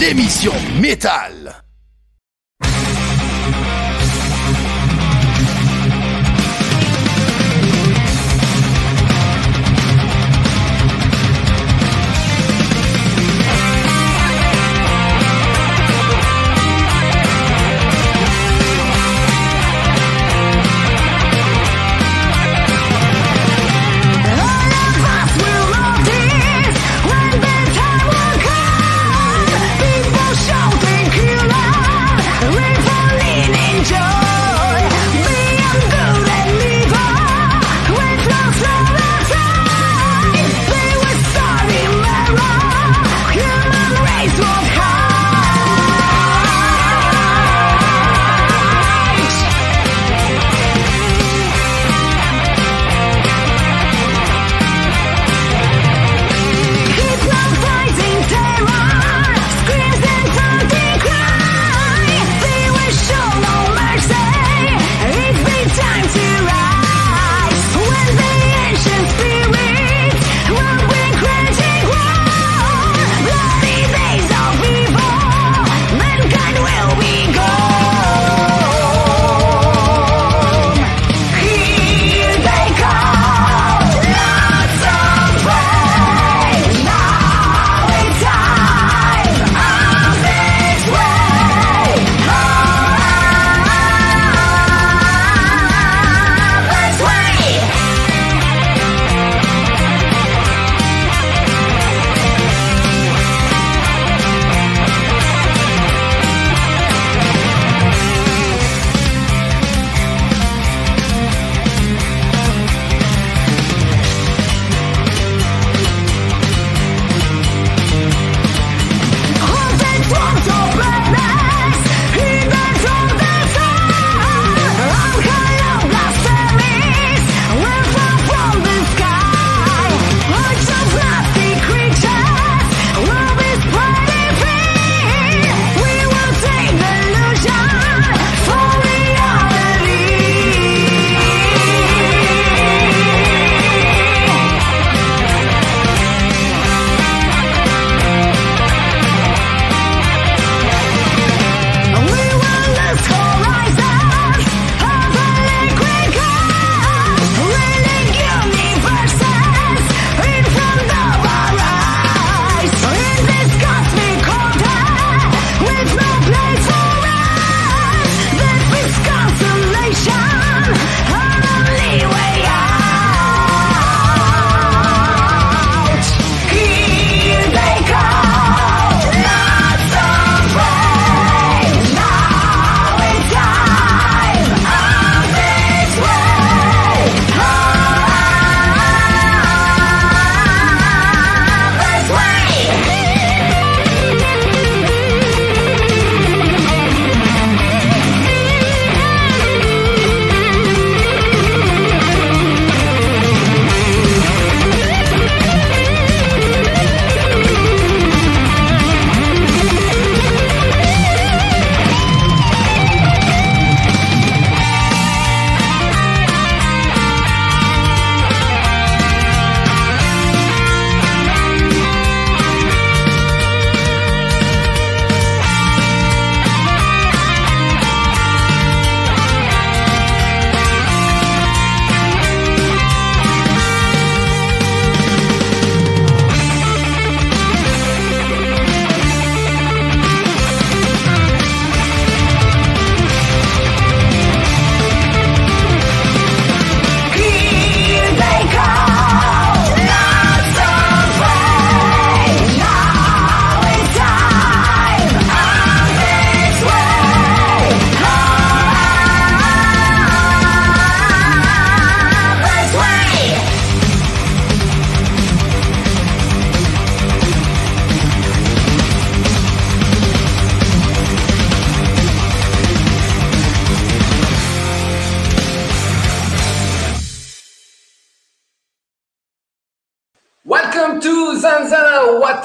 L'émission métal.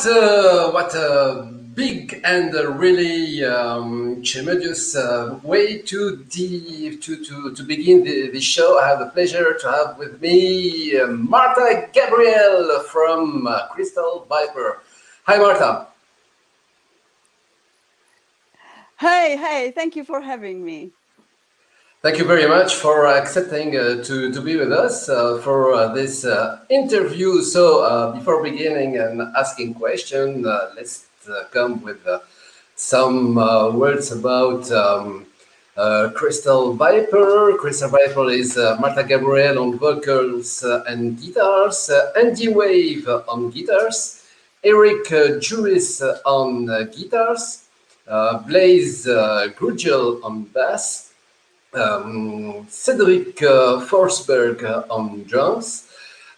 What uh, what a big and really um, tremendous uh, way to, de- to to to begin the, the, show. I have the pleasure to have with me uh, Marta Gabriel from uh, Crystal Viper. Hi, Marta. Hey, hey, thank you for having me. Thank you very much for accepting uh, to, to be with us uh, for uh, this uh, interview. So, uh, before beginning and asking question, uh, let's come with some words about um, Crystal Viper. Crystal Viper is Marta Gabriel on vocals and guitars, Andy Wave on guitars, Eric Juris on guitars, Blaise Grugel on bass, um, Cedric uh, Forsberg uh, on drums.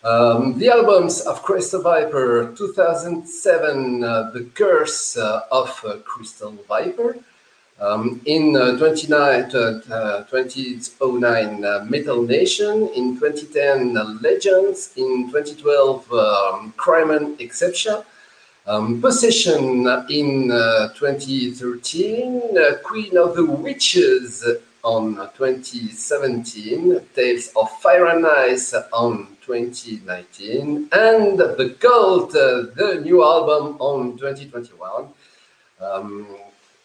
Um, the albums of Crystal Viper 2007, uh, The Curse uh, of uh, Crystal Viper. Um, in uh, 29, 2009, Metal Nation. In 2010, Legends. In 2012, um, Crime and Exception. Um, Possession in 2013, Queen of the Witches on 2017, Tales of Fire and Ice on 2019, and The Cult, uh, the new album on 2021. Um,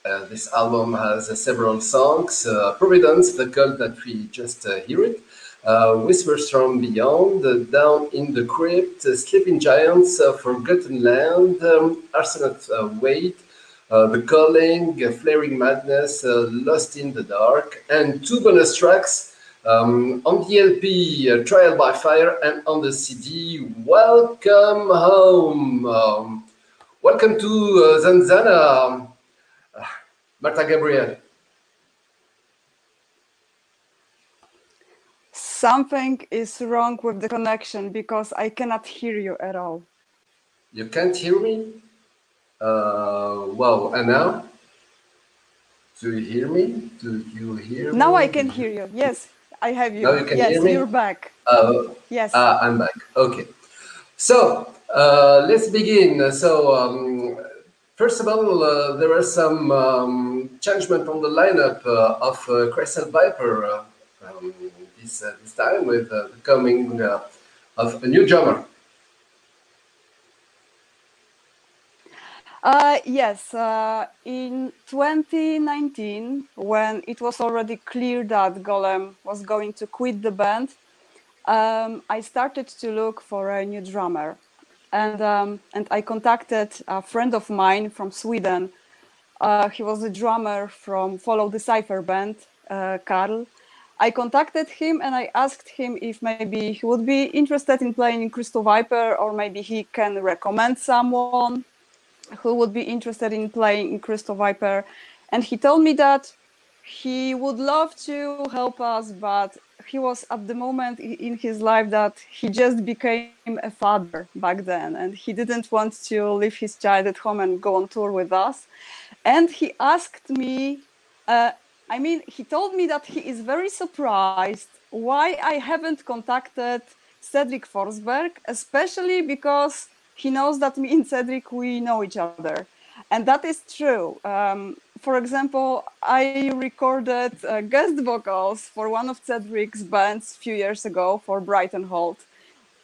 uh, this album has uh, several songs uh, Providence, The Cult that we just uh, hear it, uh, Whispers from Beyond, Down in the Crypt, Sleeping Giants, Forgotten Land, um, Wait, the Calling, Flaring Madness, uh, Lost in the Dark, and two bonus tracks um, on the LP, uh, Trial by Fire, and on the CD, Welcome Home. Um, welcome to uh, Zanzana, uh, Marta Gabriel. Something is wrong with the connection because I cannot hear you at all. You can't hear me? Uh, wow, and now? Do you hear me? Do you hear me? Now? I can hear you. Yes, I have you. Now you can yes, hear me? you're back. Uh, Yes. uh, I'm back. Okay. So uh, let's begin. So um, first of all, uh, there are some um, changement on the lineup uh, of uh, Crystal Viper uh, um, this uh, this time with uh, the coming uh, of a new drummer. Uh, yes, uh, in 2019, when it was already clear that Golem was going to quit the band, um, I started to look for a new drummer. And, um, and I contacted a friend of mine from Sweden. Uh, he was a drummer from Follow the Cipher band, uh, Karl. I contacted him and I asked him if maybe he would be interested in playing in Crystal Viper or maybe he can recommend someone who would be interested in playing in Crystal Viper. And he told me that he would love to help us, but he was at the moment in his life that he just became a father back then and he didn't want to leave his child at home and go on tour with us. And he asked me, uh, I mean, he told me that he is very surprised why I haven't contacted Cedric Forsberg, especially because he knows that me and Cedric we know each other, and that is true. Um, for example, I recorded uh, guest vocals for one of Cedric's bands a few years ago for Breitenhold.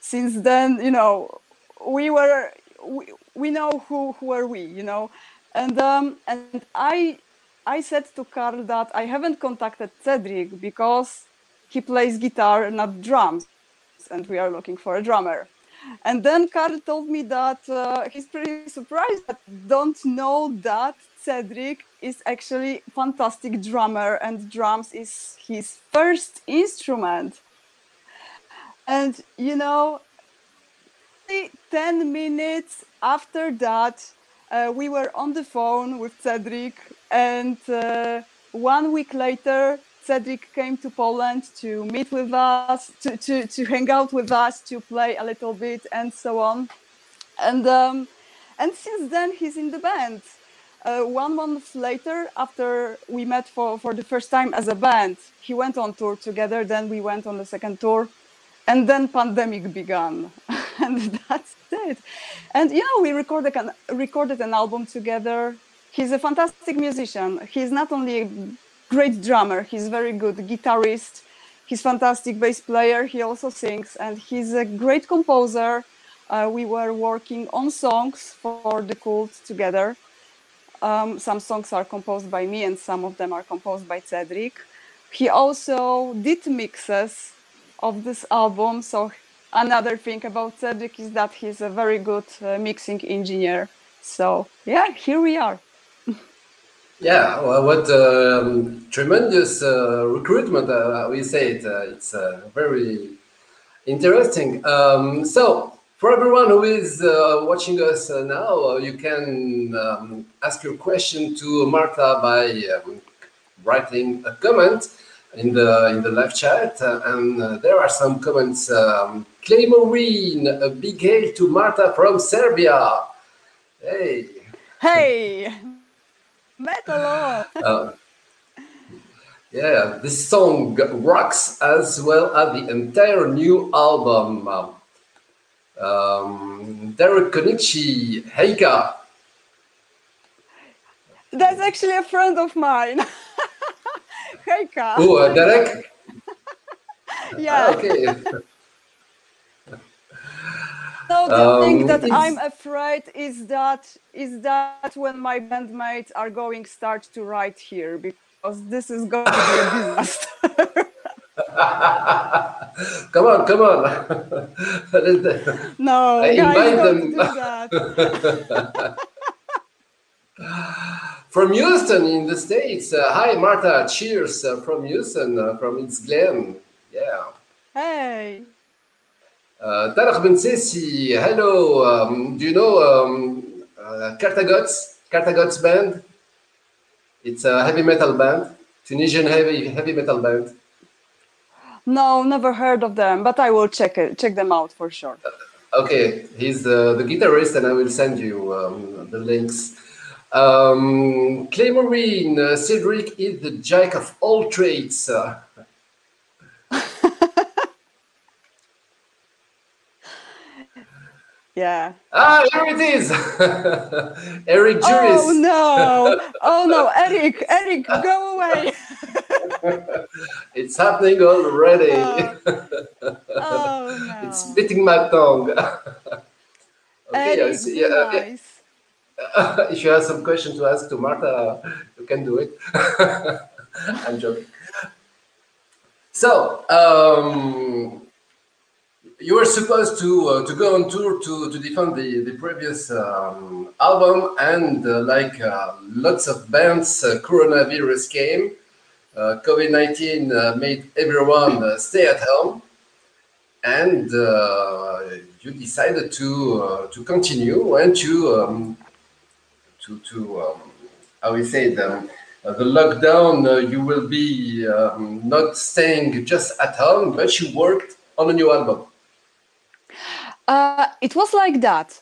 Since then, you know, we were we, we know who who are we, you know, and um, and I I said to Carl that I haven't contacted Cedric because he plays guitar, not drums, and we are looking for a drummer. And then Carl told me that uh, he's pretty surprised that don't know that Cedric is actually fantastic drummer and drums is his first instrument. And you know, 10 minutes after that, uh, we were on the phone with Cedric, and uh, one week later, Cedric came to Poland to meet with us, to, to, to hang out with us, to play a little bit, and so on. And um, and since then, he's in the band. Uh, one month later, after we met for, for the first time as a band, he went on tour together. Then we went on the second tour, and then pandemic began, and that's it. And you know, we recorded an, recorded an album together. He's a fantastic musician. He's not only great drummer. He's very good guitarist. He's fantastic bass player. He also sings, and he's a great composer. uh, we were working on songs for the cult together. Um, some songs are composed by me, and some of them are composed by Cedric. He also did mixes of this album. So another thing about Cedric is that he's a very good uh, mixing engineer. So yeah, here we are. Yeah, well, what um, tremendous uh, recruitment uh, we say it. Uh, it's uh, very interesting. Um, so, for everyone who is uh, watching us uh, now, you can um, ask your question to Marta by um, writing a comment in the in the live chat, and there are some comments. Um, a big hail to Marta from Serbia. Hey. Hey. Metal. uh, yeah, this song rocks as well as the entire new album. Um, Derek Konichi, Heika. That's actually a friend of mine. Heika. Oh, uh, Derek? yeah. Ah, okay. No, the um, thing that I'm afraid is that is that when my bandmates are going start to write here because this is going to be a disaster. come on, come on. no, I guys, invite them. Do that. from Houston in the States. Uh, hi, Marta. Cheers uh, from Houston, uh, from It's Glen. Yeah. Hey. Uh, Tarek Ben Sessi, hello. Um, do you know um, uh, Carthagods? Carthagods band? It's a heavy metal band, Tunisian heavy heavy metal band. No, never heard of them, but I will check it, check them out for sure. Uh, okay, he's the, the guitarist, and I will send you um, the links. Um, Clay Marine, uh, Cedric is the jack of all trades. Uh, Yeah. Ah, here it is. Eric Juris. Oh no! Oh no, Eric! Eric, go away! it's happening already. Oh, oh no! It's biting my tongue. okay, Eric, see, yeah, nice. uh, if you have some question to ask to Marta, you can do it. I'm joking. So, um, you were supposed to uh, to go on tour to to defend the the previous um, album, and uh, like uh, lots of bands, uh, coronavirus came. Uh, COVID nineteen uh, made everyone stay at home, and you decided to to continue and to um, to to um, how we say it. Um, the lockdown, you will be um, not staying just at home, but you worked on a new album. Uh, it was like that.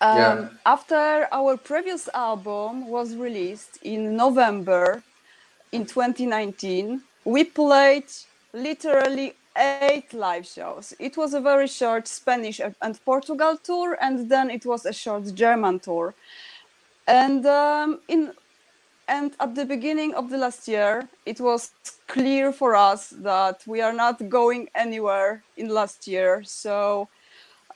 Um, yeah. After our previous album was released in November in 2019, we played literally eight live shows. It was a very short Spanish and Portugal tour, and then it was a short German tour. And um, in and at the beginning of the last year, it was clear for us that we are not going anywhere in last year. So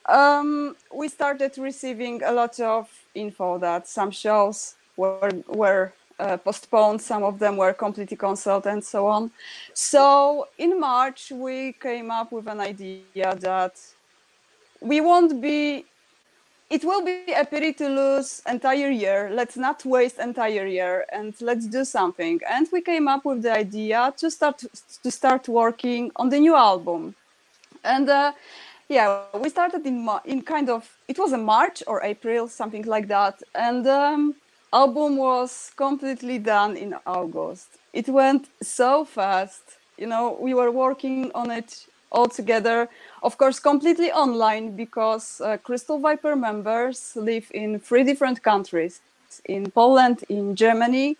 um, we started receiving a lot of info that some shows were were uh, postponed, some of them were completely cancelled, and so on. So in March, we came up with an idea that we won't be. It will be a pity to lose entire year. Let's not waste entire year, and let's do something. And we came up with the idea to start to start working on the new album, and. Uh, yeah we started in in kind of it was a march or april something like that and um album was completely done in august. It went so fast you know we were working on it all together of course completely online because uh, crystal viper members live in three different countries in poland in germany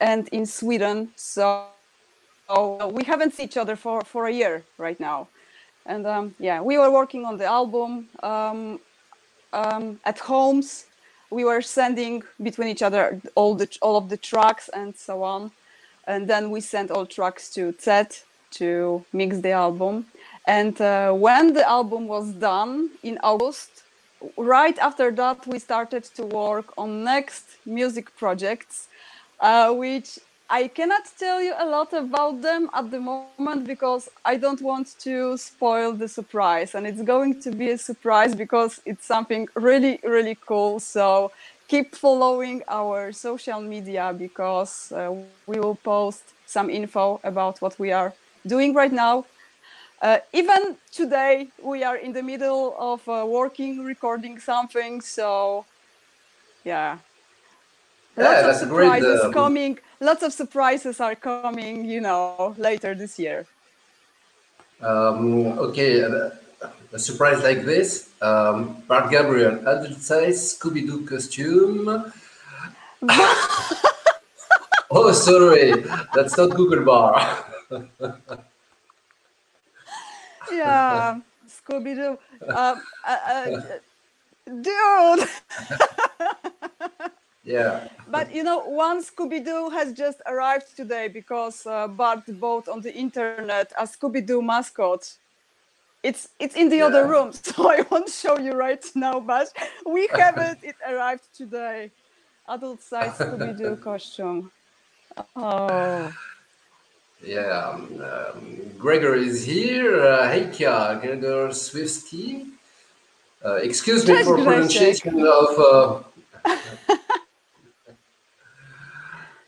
and in sweden so, so we haven't seen each other for for a year right now and um, yeah, we were working on the album um, um, at homes. We were sending between each other all the all of the tracks and so on, and then we sent all tracks to Ted to mix the album. And uh, when the album was done in August, right after that, we started to work on next music projects, uh, which I cannot tell you a lot about them at the moment because I don't want to spoil the surprise. And it's going to be a surprise because it's something really, really cool. So keep following our social media because uh, we will post some info about what we are doing right now. Uh, even today, we are in the middle of uh, working, recording something. So, yeah, Yeah, lots of a great, surprises um, coming. Lots of surprises are coming, you know, later this year. Um, okay, uh, a surprise like this. Um, Bart Gabriel, adult size Scooby Doo costume. oh, sorry, that's not Google Bar. Yeah, Scooby Doo. Um, uh, uh, dude! yeah. But you know, one Scooby Doo has just arrived today because uh, Bart bought on the internet a Scooby Doo mascot. It's it's in the other room, so I won't show you right now, but we have it. It arrived today. Adult size Scooby Doo costume. Oh, Yeah, um, um, Gregor is here. Uh, hey, Kia, Gregor Swifty. Uh, excuse me Cześć, for pronunciation of. Uh,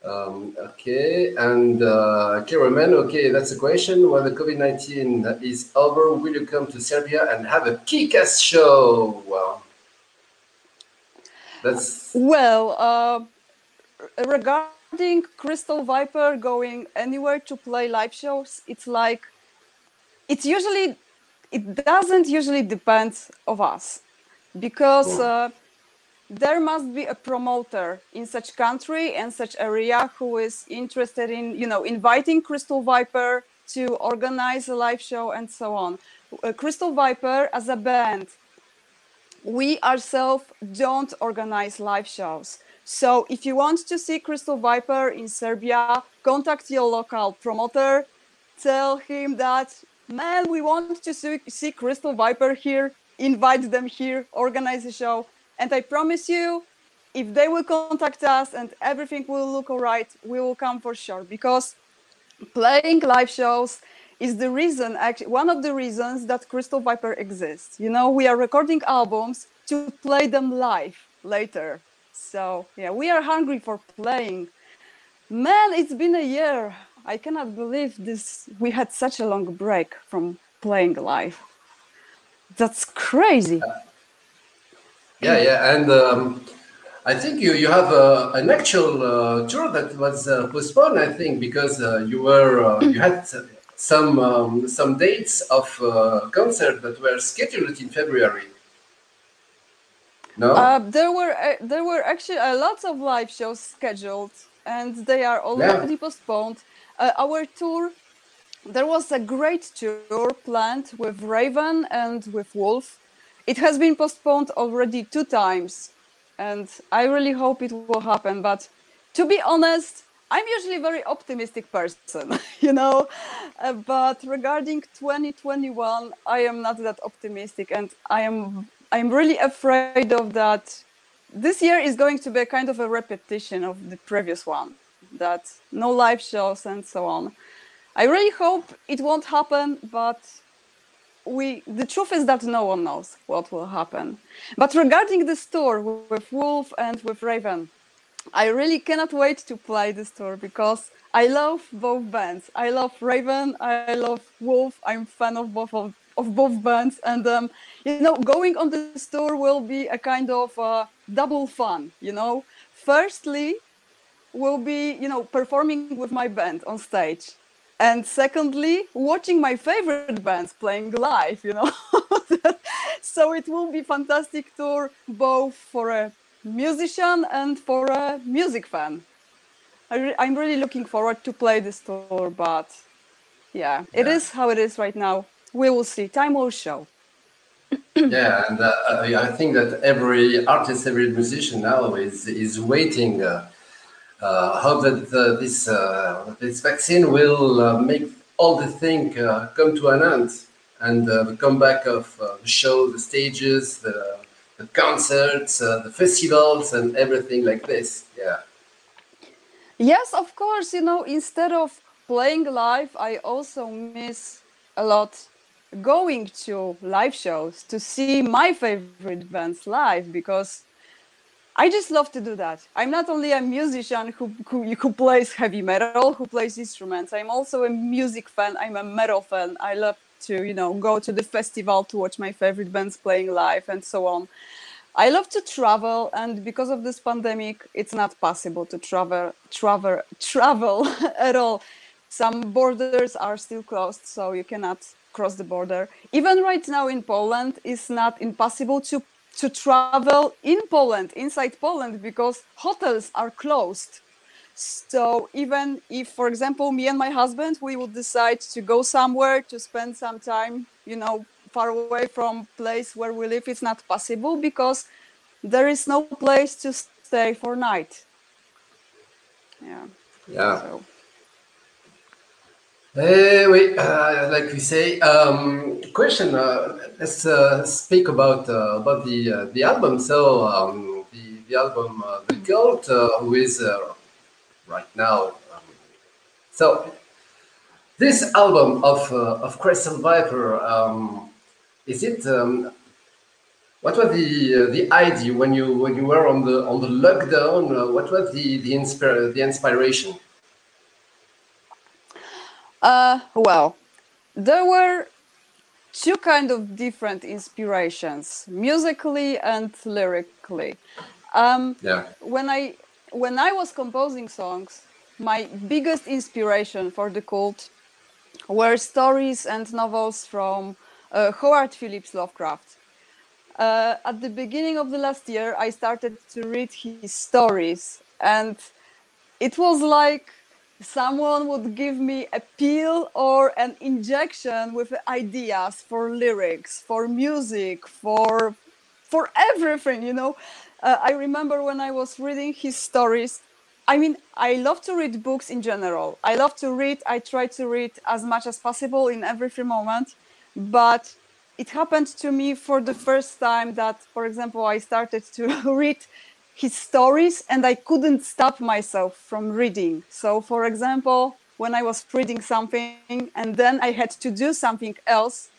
um, okay, and uh, Kiraman, okay, that's a question. When the COVID 19 is over, will you come to Serbia and have a kick ass show? Well, that's. well, uh, regarding Crystal Viper going anywhere to play live shows, it's like it's usually it doesn't usually depend of us because uh, there must be a promoter in such country and such area who is interested in you know inviting crystal viper to organize a live show and so on. Uh, crystal viper as a band we ourselves don't organize live shows. So if you want to see crystal viper in serbia contact your local promoter. Tell him that man we want to see, see crystal viper here. Invite them here organize a show and i promise you if they will contact us and everything will look all right we will come for sure. Because playing live shows is the reason actually one of the reasons that crystal viper exists. You know we are recording albums to play them live later. So yeah we are hungry for playing. Man it's been a year. I cannot believe this we had such a long break from playing live. That's crazy Yeah, yeah, and um, I think you you have uh, an actual uh, tour that was uh, postponed. I think because uh, you were uh, you had some um, some dates of uh, concert that were scheduled in February. No. Uh, there were uh, there were actually a lot of live shows scheduled, and they are already postponed. Uh, our tour, there was a great tour planned with Raven and with Wolf. It has been postponed already two times, and I really hope it will happen. But to be honest, I'm usually a very optimistic person, you know. Uh, but regarding 2021, I am not that optimistic, and I am I'm really afraid of that. This year is going to be a kind of a repetition of the previous one. That no live shows and so on. I really hope it won't happen, but we the truth is that no one knows what will happen. But regarding this tour with Wolf and with Raven, I really cannot wait to play this tour because I love both bands. I love Raven. I love Wolf. I'm fan of both of, of both bands, and um, you know, going on this tour will be a kind of uh, double fun. You know, firstly, will be you know performing with my band on stage, and secondly, watching my favorite bands playing live. You know, so it will be fantastic tour both for a musician and for a music fan. I re- I'm really looking forward to play this tour, but yeah, it Yeah. is how it is right now. We will see. Time will show. yeah, and uh, I I think that every artist, every musician now is is waiting. Uh, uh, how that uh, this uh, this vaccine will uh, make all the thing uh, come to an end, and the comeback of the show, the stages, the the concerts, the festivals, and everything like this. Yeah. Yes, of course. You know, instead of playing live, I also miss a lot going to live shows to see my favorite bands live because I just love to do that. I'm not only a musician who, who, who plays heavy metal, who plays instruments. I'm also a music fan. I'm a metal fan. I love to, you know, go to the festival to watch my favorite bands playing live and so on. I love to travel, and because of this pandemic, it's not possible to travel, travel, travel at all. Some borders are still closed, so you cannot cross the border. Even right now in Poland, it's not impossible to to travel in Poland, inside Poland, because hotels are closed. So even if, for example, me and my husband, we would decide to go somewhere to spend some time, you know, far away from place where we live, it's not possible because there is no place to stay for night. Yeah. Yeah. So. Uh, wait, uh, like we say, um, question. Uh, let's uh, speak about uh, about the uh, the album. So um, the the album, the Cult, who is right now. Um, so this album of of Crystal Viper, um, is it? Um, what was the the idea when you when you were on the on the lockdown? what was the the, inspir- the inspiration? Uh, well, there were two kind of different inspirations, musically and lyrically. Um, yeah. When I when I was composing songs, my biggest inspiration for the cult were stories and novels from uh, Howard Phillips Lovecraft. Uh, at the beginning of the last year, I started to read his stories, and it was like someone would give me a pill or an injection with ideas for lyrics for music for for everything you know? Uh, i remember when i was reading his stories i mean i love to read books in general. I love to read i try to read as much as possible in every free moment but it happened to me for the first time that for example i started to read his stories and I couldn't stop myself from reading. So, for example, when I was reading something and then I had to do something else,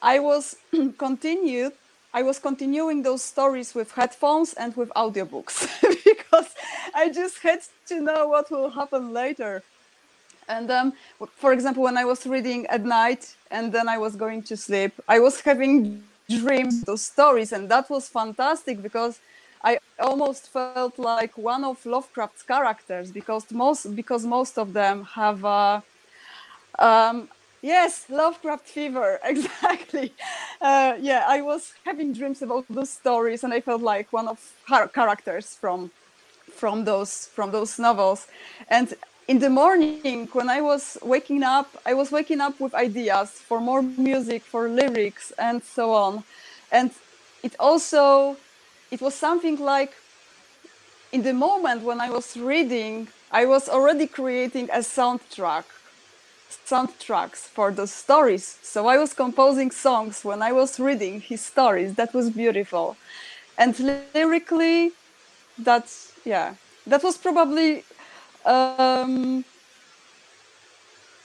I was continued. I was continuing those stories with headphones and with audiobooks because I just had to know what will happen later. And um, for example, when I was reading at night and then I was going to sleep, I was having dreams, those stories, and that was fantastic because almost felt like one of Lovecraft's characters because most because most of them have uh, um, yes Lovecraft fever. Exactly. Uh, yeah I was having dreams about those stories and I felt like one of her characters from from those from those novels. And in the morning when I was waking up I was waking up with ideas for more music for lyrics and so on. And it also it was something like in the moment when I was reading, I was already creating a soundtrack, soundtracks for the stories. So I was composing songs when I was reading his stories. That was beautiful. And lyrically, that's, yeah, that was probably, um,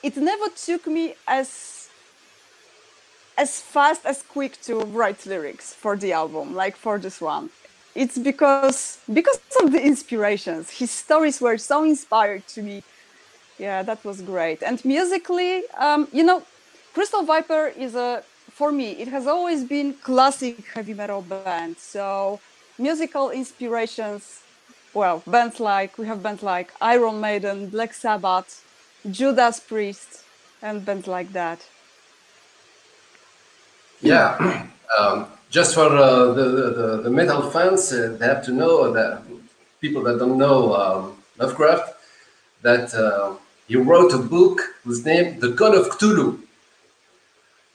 it never took me as as fast as quick to write lyrics for the album like for this one. It's because because of the inspirations. His stories were so inspired to me. Yeah that was great. And musically um, you know crystal viper is a for me it has always been classic heavy metal band. So musical inspirations well bands like we have bands like iron maiden black sabbath judas priest and bands like that yeah, um, just for uh, the, the, the metal fans, uh, they have to know that people that don't know um, Lovecraft, that uh, he wrote a book whose name The Call of Cthulhu.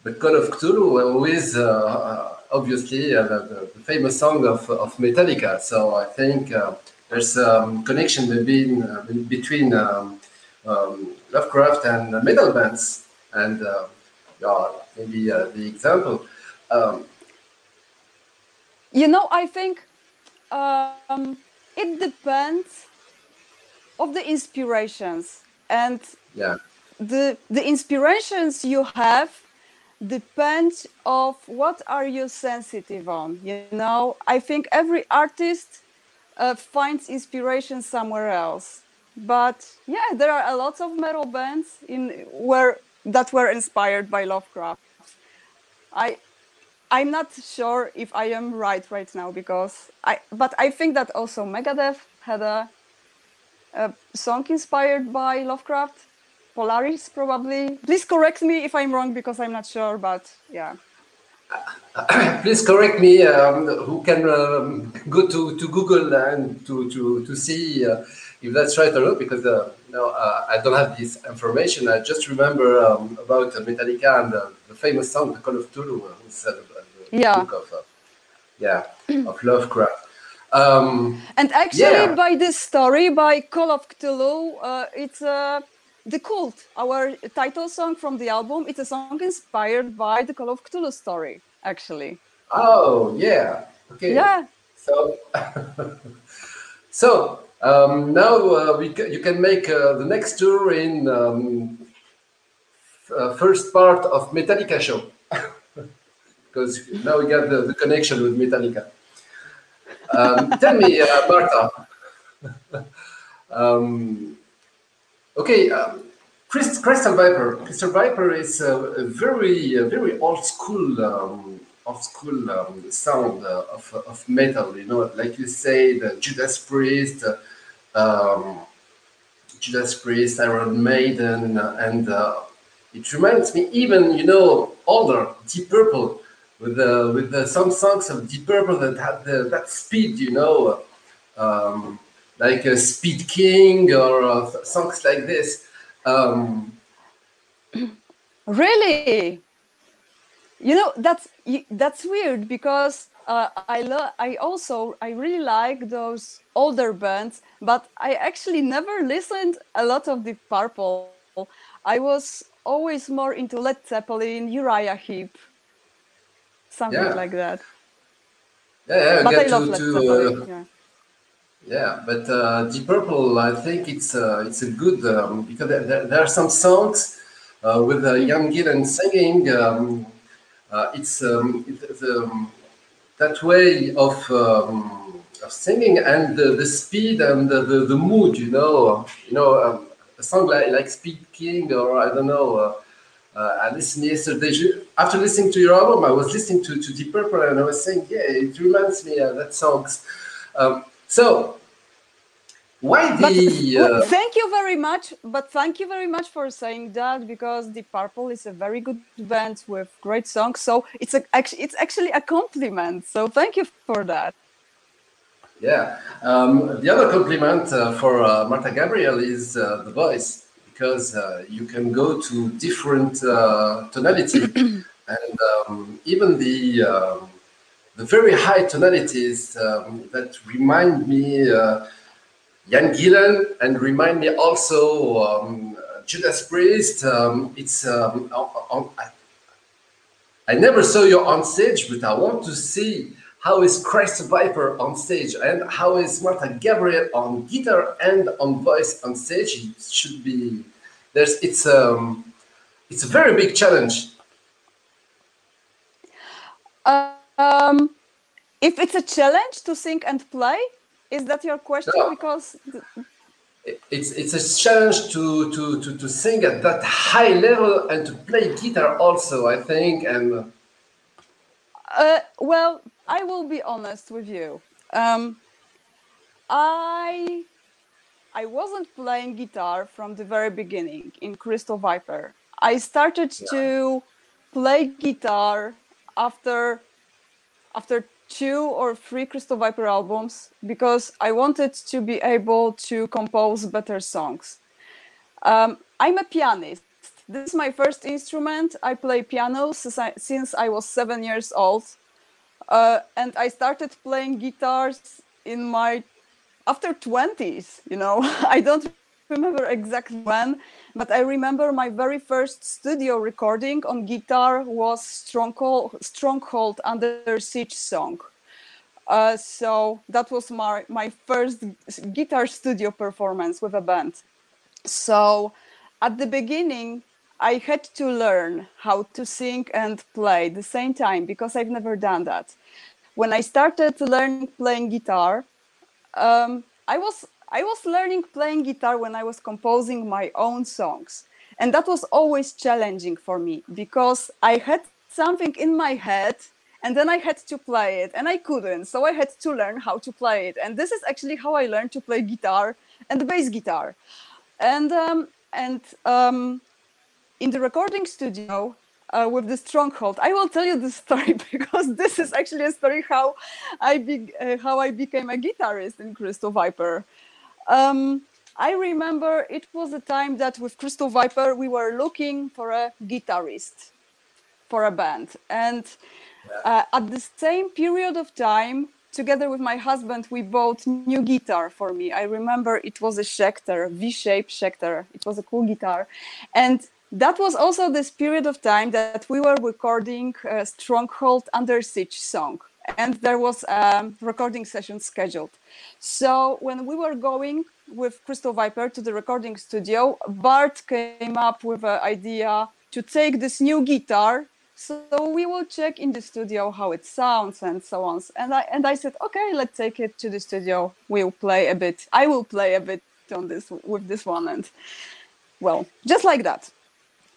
The Call of Cthulhu is uh, uh, obviously uh, the, the, famous song of, of Metallica. So I think there's a um, connection between between um, um, Lovecraft and metal bands and yeah, maybe uh, the example. Um, you know, I think um, it depends of the inspirations and Yeah. the the inspirations you have depends of what are you sensitive on you know i think every artist uh, finds inspiration somewhere else but yeah there are a lot of metal bands in where that were inspired by lovecraft i i'm not sure if i am right right now because i but i think that also megadeth had a, a song inspired by lovecraft Polaris, probably. Please correct me if I'm wrong because I'm not sure, but yeah. Please correct me. Um, who can um, go to, to Google and to to to see uh, if that's right or not? Because uh, no, uh, I don't have this information. I just remember um, about Metallica and uh, the famous song "The Call of Cthulhu," uh, instead of uh, the Yeah. book of uh, yeah of Lovecraft. Um, And actually, Yeah. by this story, by Call of Cthulhu, uh, it's uh, the cult. Our title song from the album. It's a song inspired by the Call of Cthulhu story. Actually, oh yeah, okay. yeah. So, so um, now uh, we ca- you can make uh, the next tour in um, uh, first part of Metallica show because now we got the, the connection with Metallica. Um, tell me, Marta. um, okay, um, Crystal, Crystal Viper. Crystal Viper is a, a very, a very old school, um, old school um, sound uh, of, of metal. You know, like you say, the Judas Priest, uh, um, Judas Priest, Iron Maiden, and uh, it reminds me even, you know, older Deep Purple with uh, with uh, some songs of Deep Purple that had the, that speed, you know, um, like uh, Speed King or uh, songs like this. Um, Really? You know that's that's weird because uh, I love I also I really like those older bands, but I actually never listened a lot of the Purple. I was always more into Led Zeppelin, Uriah Heep, something Yeah. like that. yeah, yeah, But I love to, Led to Zeppelin. uh, yeah. Yeah, but uh, Deep Purple, I think it's uh, it's a good um, because there, there, are some songs uh, with uh, Ian Gillan singing. Um, uh, it's um, it, the, um, that way of, um, of singing and the, the speed and the, the, the mood. You know, you know, um, a song like, like Speed King or I don't know. Uh, uh, I listened yesterday. After listening to your album, I was listening to, to Deep Purple and I was saying, yeah, it reminds me of that songs. Um, so, why the? well, Uh, thank you very much. But thank you very much for saying that because the Purple is a very good band with great songs. So it's a, actually it's actually a compliment. So thank you for that. yeah. Um, the other compliment uh, for uh, Marta Gabriel is uh, the voice because uh, you can go to different uh, tonality and um, even the um, the very high tonalities um, that remind me uh, Ian Gillan and remind me also um, Judas Priest. Um, it's um, on, I, I never saw you on stage, but I want to see how is Crystal Viper on stage and how is Marta Gabriel on guitar and on voice on stage. It should be there's it's um it's a very big challenge. Um, if it's a challenge to sing and play, is that your question? No. Because It's it's a challenge to to to, to sing at that high level and to play guitar also. I think and Uh, well, I will be honest with you. Um, I I wasn't playing guitar from the very beginning in Crystal Viper. I started to play guitar after after two or three Crystal Viper albums because I wanted to be able to compose better songs. Um, I'm a pianist. This is my first instrument. I play piano since I, since I was seven years old. Uh, and I started playing guitars in my after 20s, you know. I don't remember exactly when, but I remember my very first studio recording on guitar was Stronghold, Stronghold Under Siege song. Uh, so that was my, my first guitar studio performance with a band. So at the beginning, I had to learn how to sing and play at the same time because I've never done that. When I started learning playing guitar, um, I was I was learning playing guitar when I was composing my own songs, and that was always challenging for me because I had something in my head and then I had to play it and I couldn't, so I had to learn how to play it. And this is actually how I learned to play guitar and bass guitar. And um, and um, in the recording studio uh, with the stronghold, I will tell you the story because this is actually a story how I be, uh, how I became a guitarist in Crystal Viper. Um, I remember it was a time that with Crystal Viper we were looking for a guitarist for a band, and uh, at the same period of time, together with my husband, we bought new guitar for me. I remember it was a Schecter, V-shaped Schecter. It was a cool guitar, and that was also this period of time that we were recording Stronghold Under Siege song, and there was a recording session scheduled. So when we were going with Crystal Viper to the recording studio, Bart came up with an idea to take this new guitar so we will check in the studio how it sounds and so on. And I and I said, okay, let's take it to the studio. We'll play a bit. I will play a bit on this with this one, and well, just like that.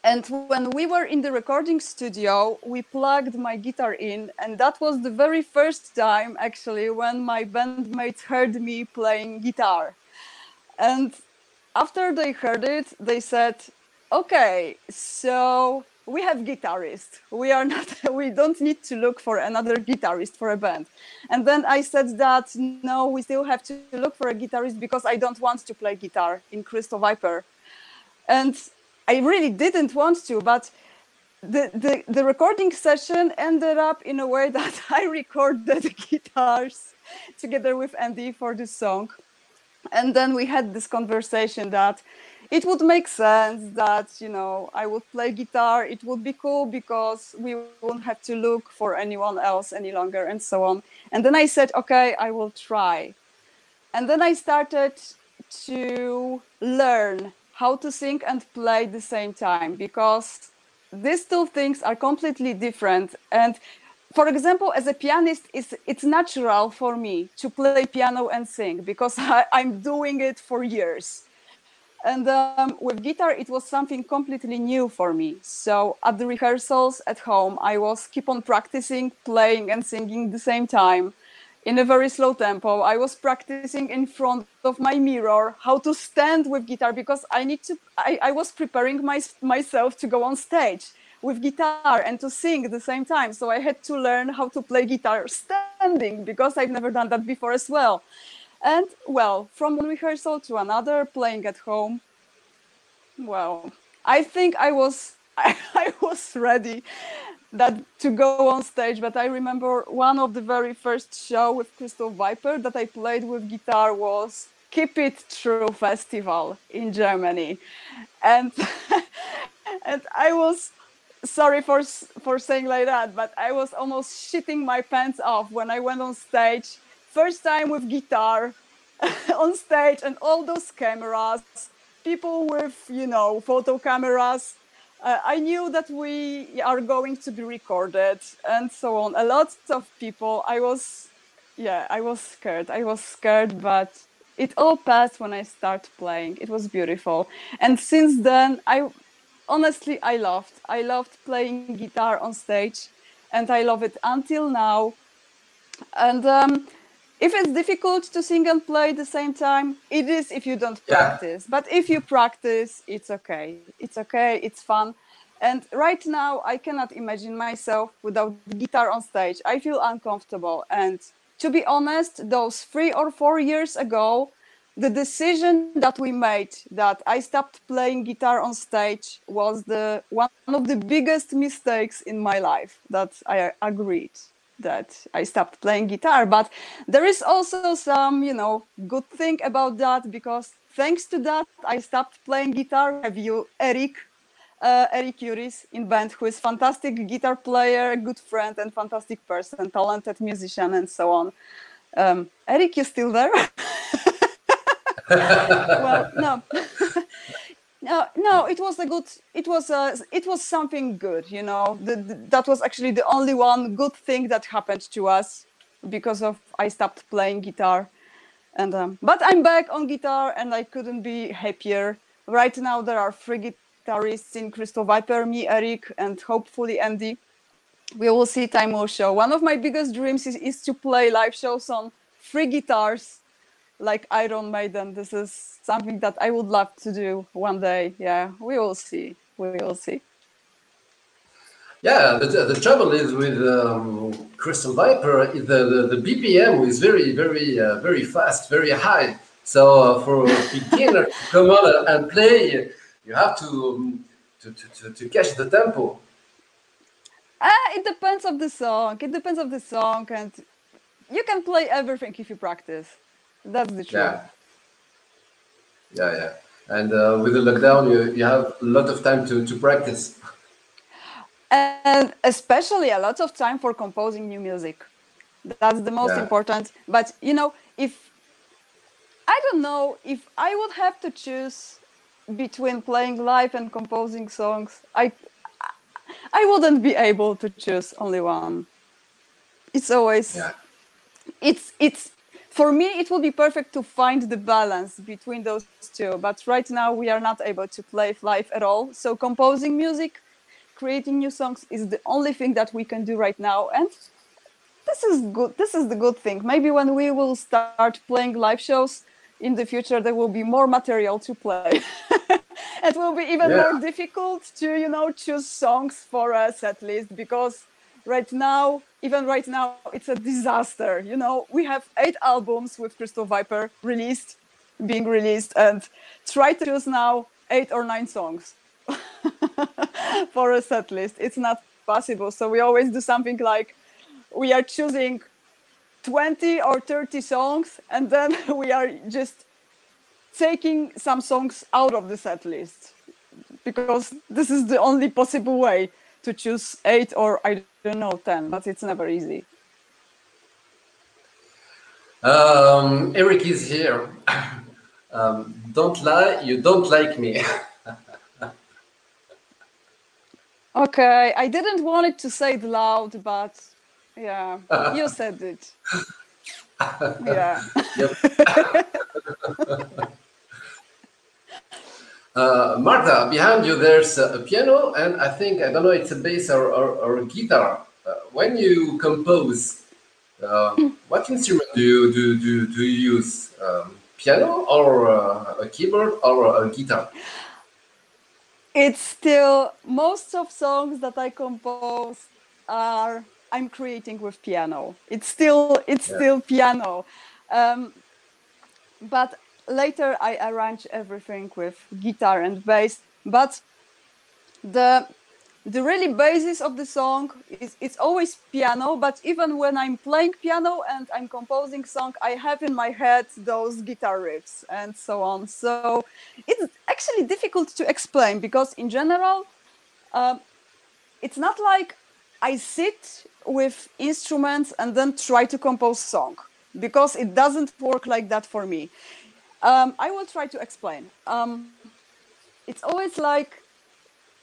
And when we were in the recording studio, we plugged my guitar in, and that was the very first time actually when my bandmates heard me playing guitar. And after they heard it, they said, okay, so we have guitarists. We are not we don't need to look for another guitarist for a band. And then i said that no we still have to look for a guitarist because i don't want to play guitar in crystal viper. And i really didn't want to but the, the, the recording session ended up in a way that i recorded the guitars together with andy for this song and then we had this conversation that it would make sense that you know I would play guitar. It would be cool because we won't have to look for anyone else any longer and so on. And then I said, okay, I will try. And then I started to learn how to sing and play the same time because these two things are completely different. And for example, as a pianist, it's, it's natural for me to play piano and sing because I, I'm doing it for years and um, with guitar, it was something completely new for me. So at the rehearsals at home, I was keep on practicing, playing and singing the same time in a very slow tempo. I was practicing in front of my mirror how to stand with guitar because I need to. I, I was preparing my, myself to go on stage with guitar and to sing at the same time. So I had to learn how to play guitar standing because I've never done that before as well. And well, from one rehearsal to another, playing at home, well, I think I was I, I was ready that to go on stage. But I remember one of the very first show with Crystal Viper that I played with guitar was Keep It True Festival in Germany, and and I was sorry for for saying like that, but I was almost shitting my pants off when I went on stage first time with guitar on stage and all those cameras, people with, you know, photo cameras. Uh, I knew that we are going to be recorded and so on. A lot of people, I was, yeah, I was scared. I was scared, but it all passed when I started playing. It was beautiful. And since then, I honestly, I loved. I loved playing guitar on stage and I love it until now. And um, if it's difficult to sing and play at the same time, it is if you don't yeah. practice. But if you practice, it's okay. It's okay. It's fun. And right now, I cannot imagine myself without guitar on stage. I feel uncomfortable. And to be honest, those three or four years ago, the decision that we made that I stopped playing guitar on stage was the one of the biggest mistakes in my life that I agreed that I stopped playing guitar. But there is also some, you know, good thing about that because thanks to that, I stopped playing guitar. Have you, Eric? Uh, Eric Juris in band, who is fantastic guitar player, good friend, and fantastic person, talented musician, and so on. Um, Eric, you still there? well, no. no, no, it was a good. It was a. It was something good, you know. The, the, that was actually the only one good thing that happened to us because of I stopped playing guitar, and um, but I'm back on guitar, and I couldn't be happier. Right now, there are three guitarists in Crystal Viper, me, Eric, and hopefully Andy. We will see. Time show. One of my biggest dreams is, is to play live shows on free guitars like Iron Maiden. This is something that I would love to do one day. Yeah, we will see. We will see. Yeah, the, the trouble is with um, Crystal Viper, the, the, the BPM is very, very, uh, very fast, very high. So uh, for a beginner to come on and play, you have to, um, to, to, to, to catch the tempo. Uh, it depends of the song. It depends of the song, and you can play everything if you practice. That's the truth. Yeah. Yeah, yeah. And uh, with the lockdown, you, you have a lot of time to, to practice. And especially a lot of time for composing new music. That's the most Yeah. important. But you know, if I don't know if I would have to choose between playing live and composing songs, I I wouldn't be able to choose only one. It's always Yeah. it's it's for me it will be perfect to find the balance between those two but right now we are not able to play live at all so composing music creating new songs is the only thing that we can do right now and this is good this is the good thing maybe when we will start playing live shows in the future there will be more material to play. It will be even Yeah. more difficult to you know choose songs for us at least because right now even right now it's a disaster. You know we have eight albums with crystal viper released being released and try to choose now eight or nine songs for a set list it's not possible. So we always do something like we are choosing 20 or 30 songs and then we are just taking some songs out of the set list because this is the only possible way to choose eight or I don't know ten, but it's never easy. Um, Eric is here. Um, don't lie, you don't like me. Okay, I didn't want it to say it loud, but yeah, you said it. Yeah. Uh, Marta, behind you there's a piano, and I think I don't know it's a bass or, or, or a guitar. Uh, when you compose, uh, what instrument do you do do, do you use? Um, piano or uh, a keyboard or a guitar? it's still most of songs that I compose are I'm creating with piano. It's still it's Yeah. still piano, um, but later I arrange everything with guitar and bass. But the the really basis of the song is it's always piano. But even when I'm playing piano and I'm composing song, I have in my head those guitar riffs and so on. So it's actually difficult to explain because in general um, it's not like i sit with instruments and then try to compose song because it doesn't work like that for me. Um, i will try to explain. Um, it's always like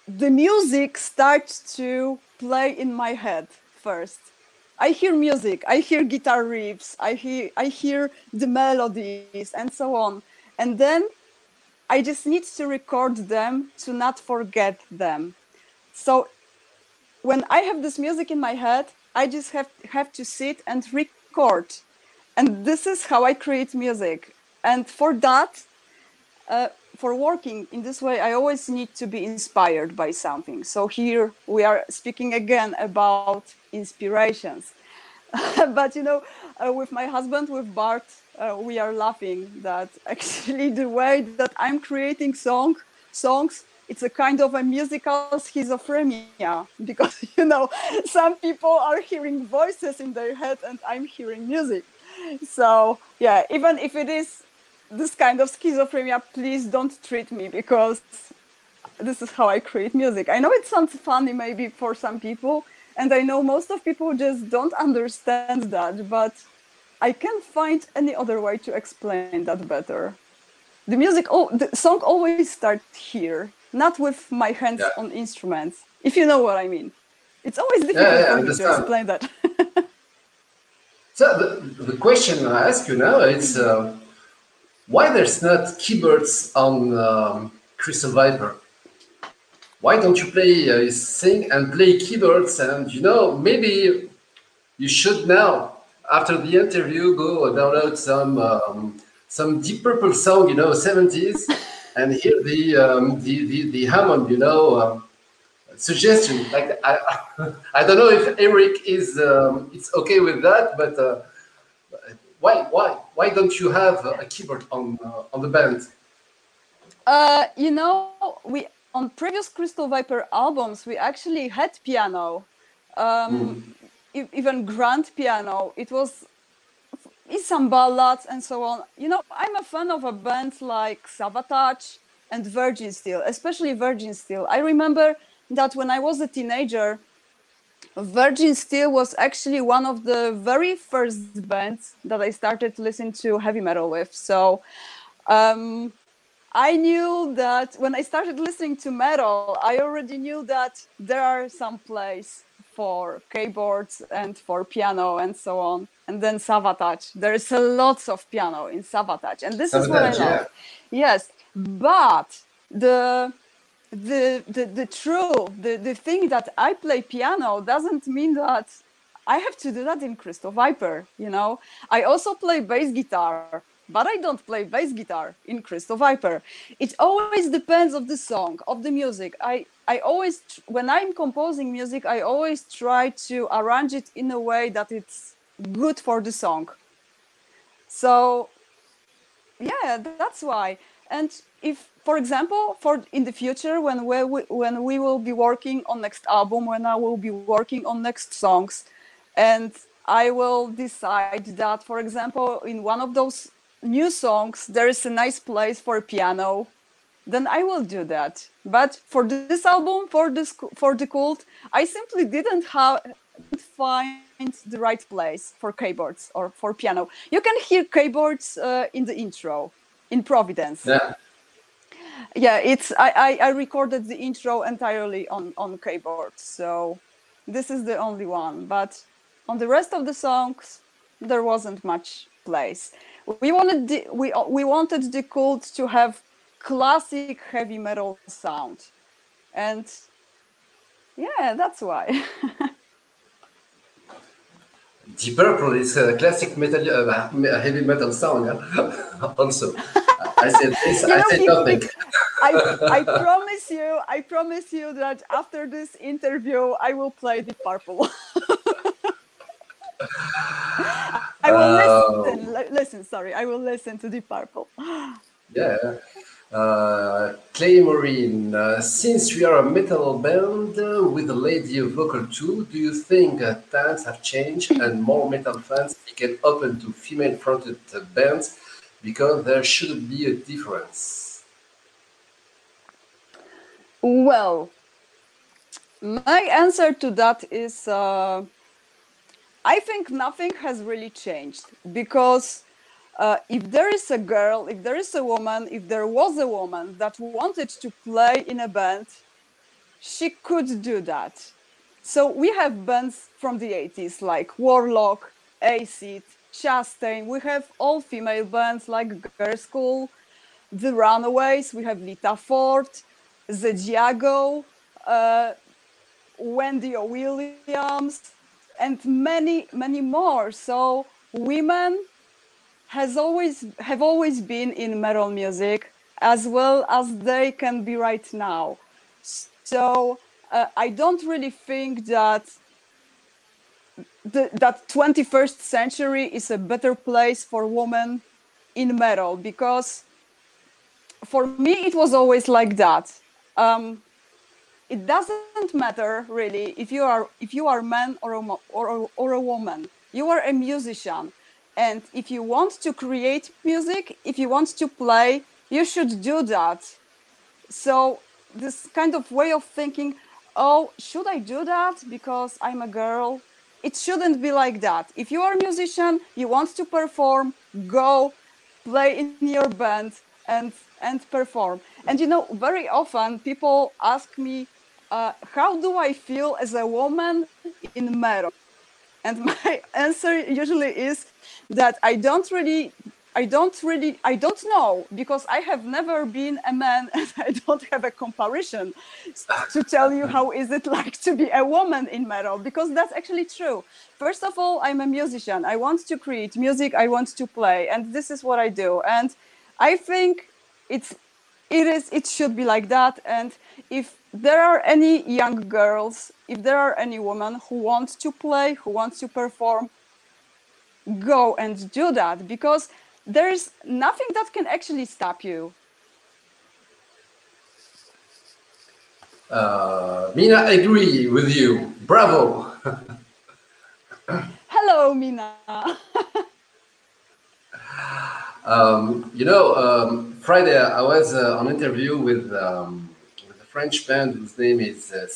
the music starts to play in my head first. I hear music i hear guitar riffs i hear i hear the melodies and so on. And then I just need to record them to not forget them. So when I have this music in my head, I just have have to sit and record, and this is how I create music. And for that, uh, for working in this way, I always need to be inspired by something. So here we are speaking again about inspirations. but you know, uh, with my husband, with Bart, uh, we are laughing that actually the way that I'm creating song songs, it's a kind of a musical schizophrenia because you know some people are hearing voices in their head and I'm hearing music. So yeah, even if it is this kind of schizophrenia, please don't treat me because this is how I create music. I know it sounds funny maybe for some people, and I know most of people just don't understand that, but I can't find any other way to explain that better. The music, oh, the song always starts here, not with my hands Yeah. on instruments. If you know what I mean, it's always difficult yeah, for me to explain that. So the, the question I ask you now is uh, why there's not keyboards on um, Crystal Viper? Why don't you play, uh, sing and play keyboards? And you know, maybe you should now, after the interview, go download some um, some Deep Purple song, you know, 70s, and here the um, the, the the Hammond, you know. Um, suggestion. Like I, I don't know if Eric is um, it's okay with that, but uh, why why why don't you have a keyboard on uh, on the band? Uh, you know, we on previous Crystal Viper albums we actually had piano, um, e- even grand piano. It was in some ballads and so on. You know, I'm a fan of a band like Savatage and Virgin Steele, especially Virgin Steele. I remember that when I was a teenager, Virgin Steele was actually one of the very first bands that I started to listen to heavy metal with. So. Um, I knew that when I started listening to metal, I already knew that there are some place for keyboards and for piano and so on. And then Savatage. There is a lots of piano in Savatage, and this is what I love. Yes, but the the the, the true the, the thing that I play piano doesn't mean that I have to do that in Crystal Viper. You know, I also play bass guitar but I don't play bass guitar in Crystal Viper. It always depends of the song, of the music. I I always when I'm composing music, I always try to arrange it in a way that it's good for the song. So yeah, that's why. And if for example, for in the future when we when we will be working on next album, when I will be working on next songs and I will decide that, for example, in one of those new songs there is a nice place for piano then i will do that. But for this album for this for the cult i simply didn't have find the right place for keyboards or for piano. You can hear keyboards uh, in the intro in providence. Yeah. yeah it's I, I i recorded the intro entirely on on keyboard so this is the only one. But on the rest of the songs there wasn't much place we wanted the, we we wanted the cult to have classic heavy metal sound and yeah that's why Deep Purple is a classic metal, uh, heavy metal song. Huh? also, I said this. I know, said nothing. I, I promise you i promise you that after this interview i will play the purple i will Oh. listen listen sorry i will listen to the purple Yeah. Uh, Clay Marine, uh, since we are a metal band uh, with a lady vocal too, do you think uh, times have changed and more metal fans became open to female fronted uh, bands because there should be a difference? Well, my answer to that is uh, I think nothing has really changed because uh, if there is a girl, if there is a woman, if there was a woman that wanted to play in a band, she could do that. So we have bands from the 80s like Warlock, Acid, Chastain. We have all female bands like Girlschool, The Runaways. We have Lita Ford, The Diago, uh, Wendy. Williams, and many, many more. So women has always have always been in metal music as well as they can be right now. So uh, I don't really think that the, that 21st century is a better place for women in metal because for me it was always like that. Um, it doesn't matter really if you are if you are man or a, or, a- or a woman. You are a musician, and if you want to create music, if you want to play, you should do that. So this kind of way of thinking oh should i do that because i'm a girl it shouldn't be like that if you are a musician you want to perform go play in your band and and perform and you know very often people ask me uh, how do i feel as a woman in metal and my answer usually is that i don't really I don't really, I don't know because I have never been a man and I don't have a comparison to tell you how is it like to be a woman in metal because that's actually true. First of all, I'm a musician. I want to create music. I want to play, and this is what I do. And I think it's, it is, it should be like that. And if there are any young girls, if there are any women who want to play, who want to perform, go and do that because there's nothing that can actually stop you. Uh, Mina, I agree with you. Bravo. Hello, Mina. um, you know, um, Friday I was uh, on interview with, um, French band whose name is uh,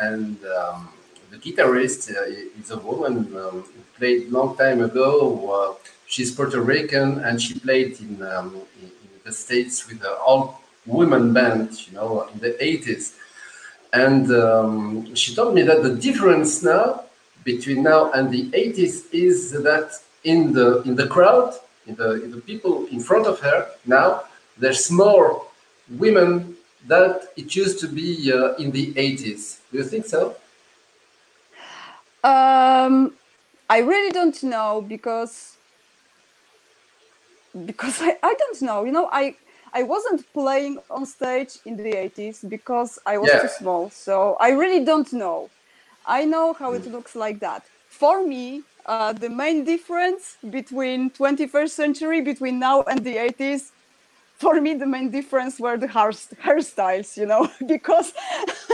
and um, the guitarist uh, is a woman um, played long time ago uh, she's Puerto Rican and she played in, um, in, the States with an all women band, you know, in the 80s. And um, she told me that the difference now between now and the 80s is that in the in the crowd, in the, in the people in front of her now, there's more women that it used to be uh, in the 80s. Do you think so? Um, I really don't know because because I, I don't know you know i i wasn't playing on stage in the 80s because i was Yeah. too small so i really don't know i know how it looks like that for me uh, the main difference between 21st century between now and the 80s for me the main difference were the hair, hairstyles you know because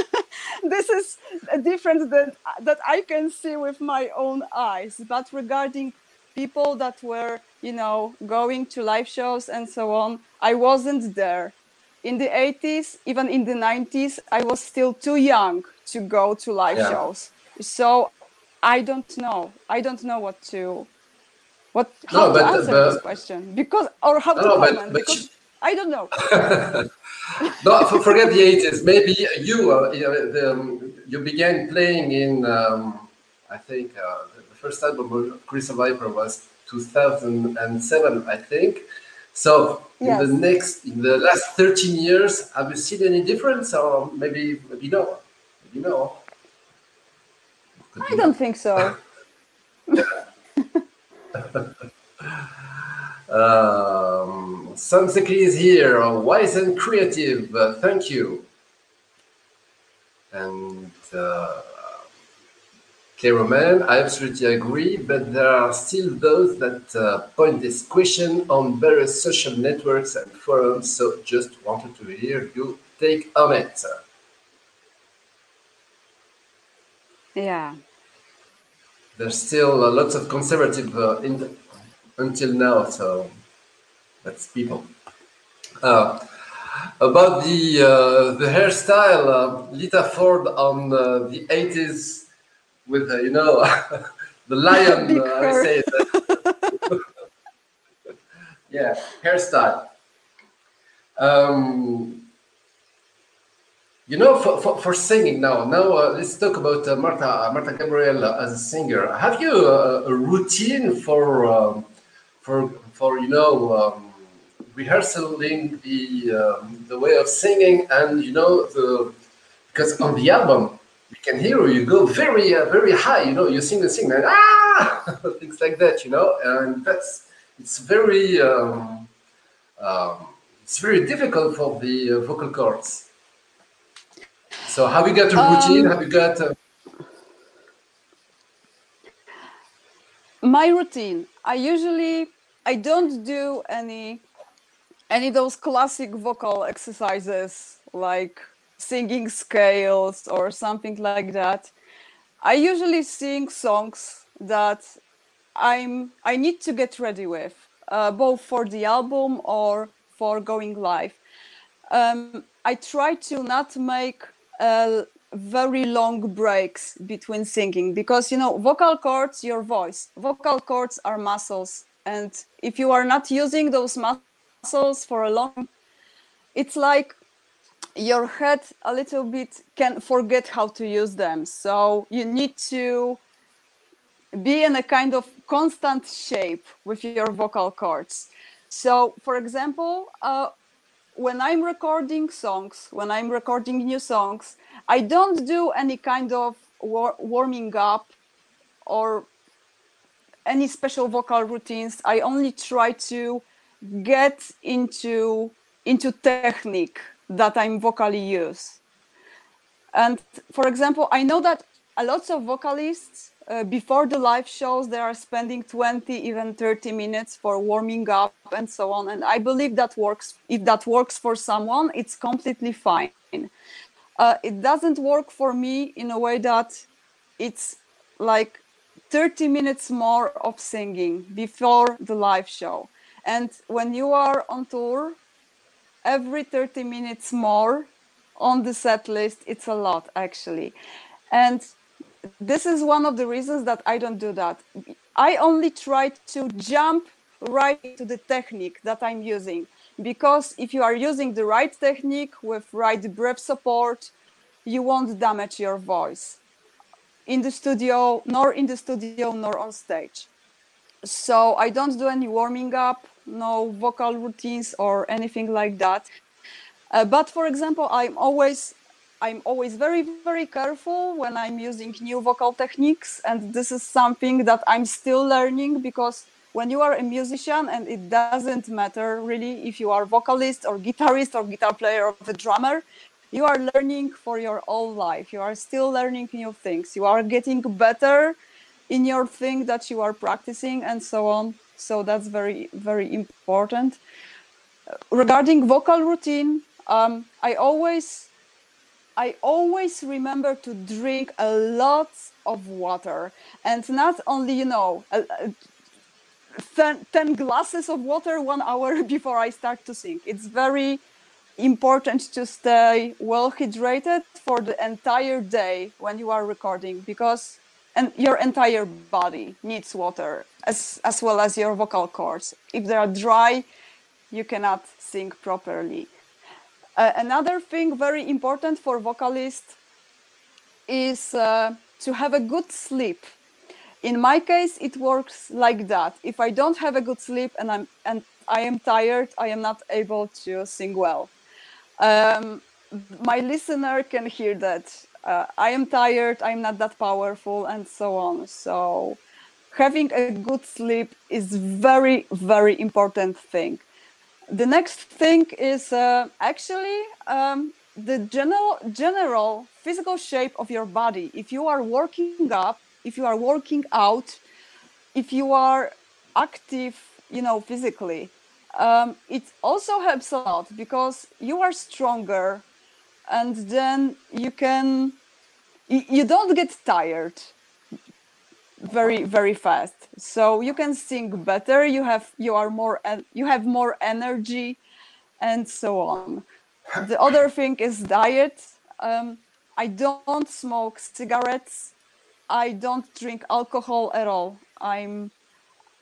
this is a difference that that i can see with my own eyes. But regarding people that were you know going to live shows and so on i wasn't there. In the 80s even in the 90s i was still too young to go to live Yeah. shows. So i don't know. I don't know what to what No, how to answer but- this question. Because or how to No, but- comment but because you- i don't know no, forget the 80s. Maybe you, uh, you, know, the, um, you began playing in, um, I think, uh, the first album of Crystal Viper was 2007, I think. So in the next, in the last 13 years, have you seen any difference, or maybe, maybe no, maybe no? I don't think so Um, Sam Zekli is here, wise and creative. Uh, thank you. And uh, Roman, I absolutely agree, but there are still those that uh, point this question on various social networks and forums. So just wanted to hear you take on it. yeah There's still uh, lots of conservative uh, in, until now, so that's people. Uh, about the uh, the hairstyle, uh, Lita Ford on uh, the 80s with uh, you know the lion. Uh, I say that. yeah, hairstyle. Um, you know, for, for, for singing now, now uh, let's talk about uh, Marta Marta Gabriel as a singer. Have you uh, a routine for um, for for you know um, rehearsing the um, the way of singing and you know the because on the album you can hear you go very uh, very high. You know, you sing and sing and ah things like that. You know, and that's it's very um, um, it's very difficult for the uh, vocal cords. So have you got a routine? Um, have you got? Uh, my routine i usually i don't do any any of those classic vocal exercises like singing scales or something like that i usually sing songs that i'm i need to get ready with uh, both for the album or for going live. Um, I try to not make uh, very long breaks between singing because you know vocal cords, your voice, vocal cords are muscles, and if you are not using those muscles for a long, it's like your head a little bit can forget how to use them. So you need to be in a kind of constant shape with your vocal cords. So, for example, uh, when I'm recording songs, when I'm recording new songs, I don't do any kind of war- warming up or any special vocal routines. I only try to get into into technique that I'm vocally use. And for example, I know that a lot of vocalists uh, before the live shows they are spending 20 even 30 minutes for warming up and so on. And i believe that works if that works for someone it's completely fine. Uh, it doesn't work for me in a way that it's like 30 minutes more of singing before the live show and when you are on tour every 30 minutes more on the set list it's a lot actually and this is one of the reasons that I don't do that. I only try to jump right to the technique that I'm using because if you are using the right technique with right breath support, you won't damage your voice in the studio, nor in the studio, nor on stage. So I don't do any warming up, no vocal routines or anything like that. Uh, but for example, I'm always I'm always very, very careful when I'm using new vocal techniques. And this is something that I'm still learning because when you are a musician, and it doesn't matter really if you are vocalist or guitarist or guitar player or the drummer, you are learning for your whole life. You are still learning new things. You are getting better in your thing that you are practicing and so on. So that's very, very important. Regarding vocal routine, um, I always I always remember to drink a lot of water and not only, you know, uh, 10, 10 glasses of water one hour before I start to sing. It's very important to stay well hydrated for the entire day when you are recording because and your entire body needs water as, as well as your vocal cords. If they are dry, you cannot sing properly. Uh, another thing very important for vocalists is uh, to have a good sleep. In my case, it works like that. If I don't have a good sleep and I'm and I am tired, I am not able to sing well. Um, my listener can hear that. Uh, I am tired, I'm not that powerful, and so on. So, having a good sleep is very, very important thing. The next thing is uh, actually um, the general general physical shape of your body. If you are working up if you are working out if you are active you know physically um, it also helps a lot because you are stronger and then you can you don't get tired very very fast. So you can sing better you have you are more you have more energy and so on. The other thing is diet. Um, i don't smoke cigarettes. I don't drink alcohol at all. I'm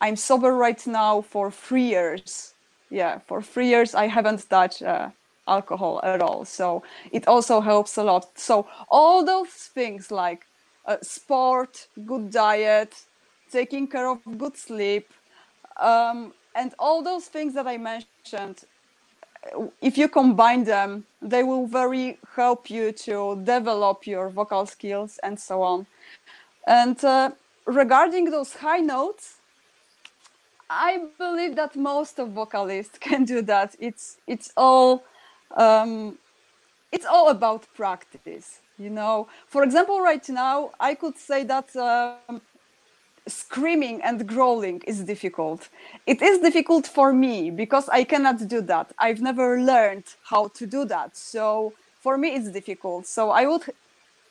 i'm sober right now for three years. Yeah for three years i haven't touched uh, alcohol at all. So it also helps a lot. So all those things like uh, sport, good diet, taking care of good sleep, um, and all those things that I mentioned. If you combine them, they will very help you to develop your vocal skills and so on. And uh, regarding those high notes, I believe that most of vocalists can do that. It's it's all um, it's all about practice you know. For example right now i could say that um, screaming and growling is difficult. It is difficult for me because i cannot do that. I've never learned how to do that. So for me it's difficult. So i would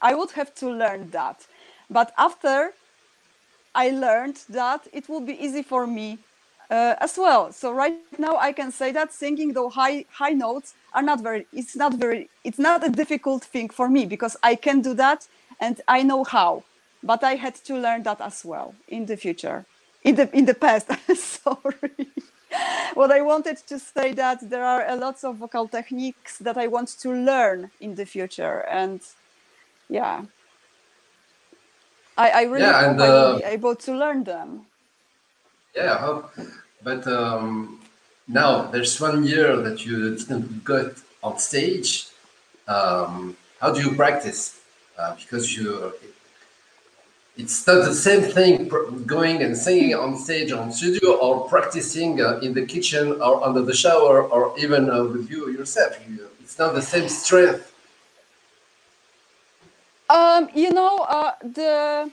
i would have to learn that. But after i learned that it will be easy for me uh, as well. So right now I can say that singing those high high notes are not very. It's not very. It's not a difficult thing for me because I can do that and I know how. But I had to learn that as well in the future, in the in the past. Sorry. what I wanted to say that there are a lots of vocal techniques that I want to learn in the future, and yeah, I, I really Yeah, hope and, I will uh, be able to learn them. Yeah, I hope. But um, now there's one year that you didn't go on stage. Um, how do you practice? Uh, because you, it's not the same thing going and singing on stage on studio or practicing uh, in the kitchen or under the shower or even uh, with you yourself. You, it's not the same strength. Um, you know, uh, the